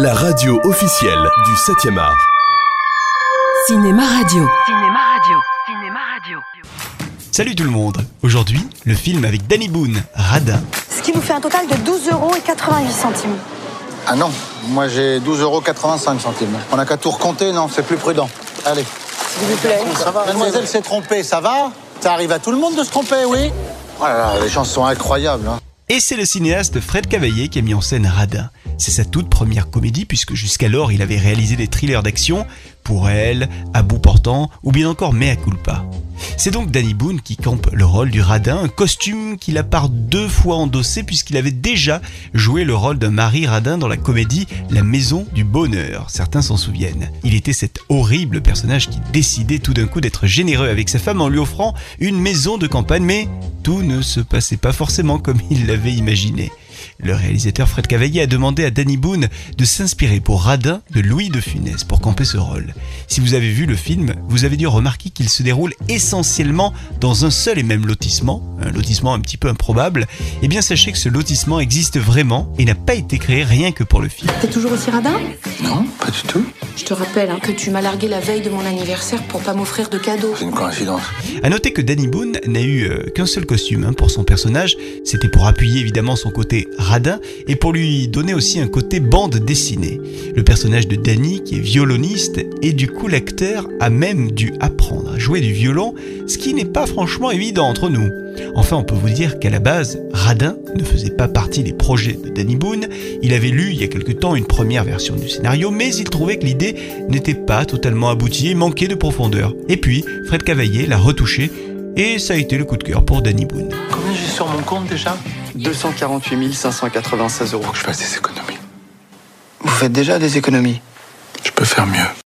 la radio officielle du 7e art. Cinéma Radio. Cinéma Radio. Cinéma Radio. Salut tout le monde Aujourd'hui, le film avec Danny Boone, Radin. Ce qui vous fait un total de 12 euros et 88 centimes. Ah non, moi j'ai 12,85 euros centimes. On n'a qu'à tout recompter, non, c'est plus prudent. Allez. S'il vous plaît. Ça va, mademoiselle s'est trompée, ça va? Ça arrive à tout le monde de se tromper, oui? Oh là là, les gens sont incroyables. Hein. Et c'est le cinéaste Fred Cavaillé qui a mis en scène Radin. C'est sa toute première comédie puisque jusqu'alors il avait réalisé des thrillers d'action, Pour elle, À bout portant ou bien encore Mea culpa. C'est donc Danny Boone qui campe le rôle du radin, un costume qu'il a par deux fois endossé puisqu'il avait déjà joué le rôle d'un mari radin dans la comédie La Maison du Bonheur, certains s'en souviennent. Il était cet horrible personnage qui décidait tout d'un coup d'être généreux avec sa femme en lui offrant une maison de campagne, mais tout ne se passait pas forcément comme il l'avait imaginé. Le réalisateur Fred Cavaillé a demandé à Danny Boone de s'inspirer pour Radin de Louis de Funès pour camper ce rôle. Si vous avez vu le film, vous avez dû remarquer qu'il se déroule essentiellement dans un seul et même lotissement, un lotissement un petit peu improbable. Eh bien sachez que ce lotissement existe vraiment et n'a pas été créé rien que pour le film. T'es toujours aussi radin? Non, pas du tout. Je te rappelle hein, que tu m'as largué la veille de mon anniversaire pour pas m'offrir de cadeaux. C'est une coïncidence. À noter que Danny Boone n'a eu euh, qu'un seul costume hein, pour son personnage. C'était pour appuyer évidemment son côté radin et pour lui donner aussi un côté bande dessinée. Le personnage de Danny, qui est violoniste, et du coup l'acteur a même dû apprendre à jouer du violon, ce qui n'est pas franchement évident entre nous. Enfin, on peut vous dire qu'à la base, Radin ne faisait pas partie des projets de Danny Boone. Il avait lu il y a quelque temps une première version du scénario, mais il trouvait que l'idée n'était pas totalement aboutie et manquait de profondeur. Et puis, Fred Cavaillé l'a retouché et ça a été le coup de cœur pour Danny Boone. Combien j'ai sur mon compte déjà? 248 596 euros. Faut que je fasse des économies. Vous faites déjà des économies? Je peux faire mieux.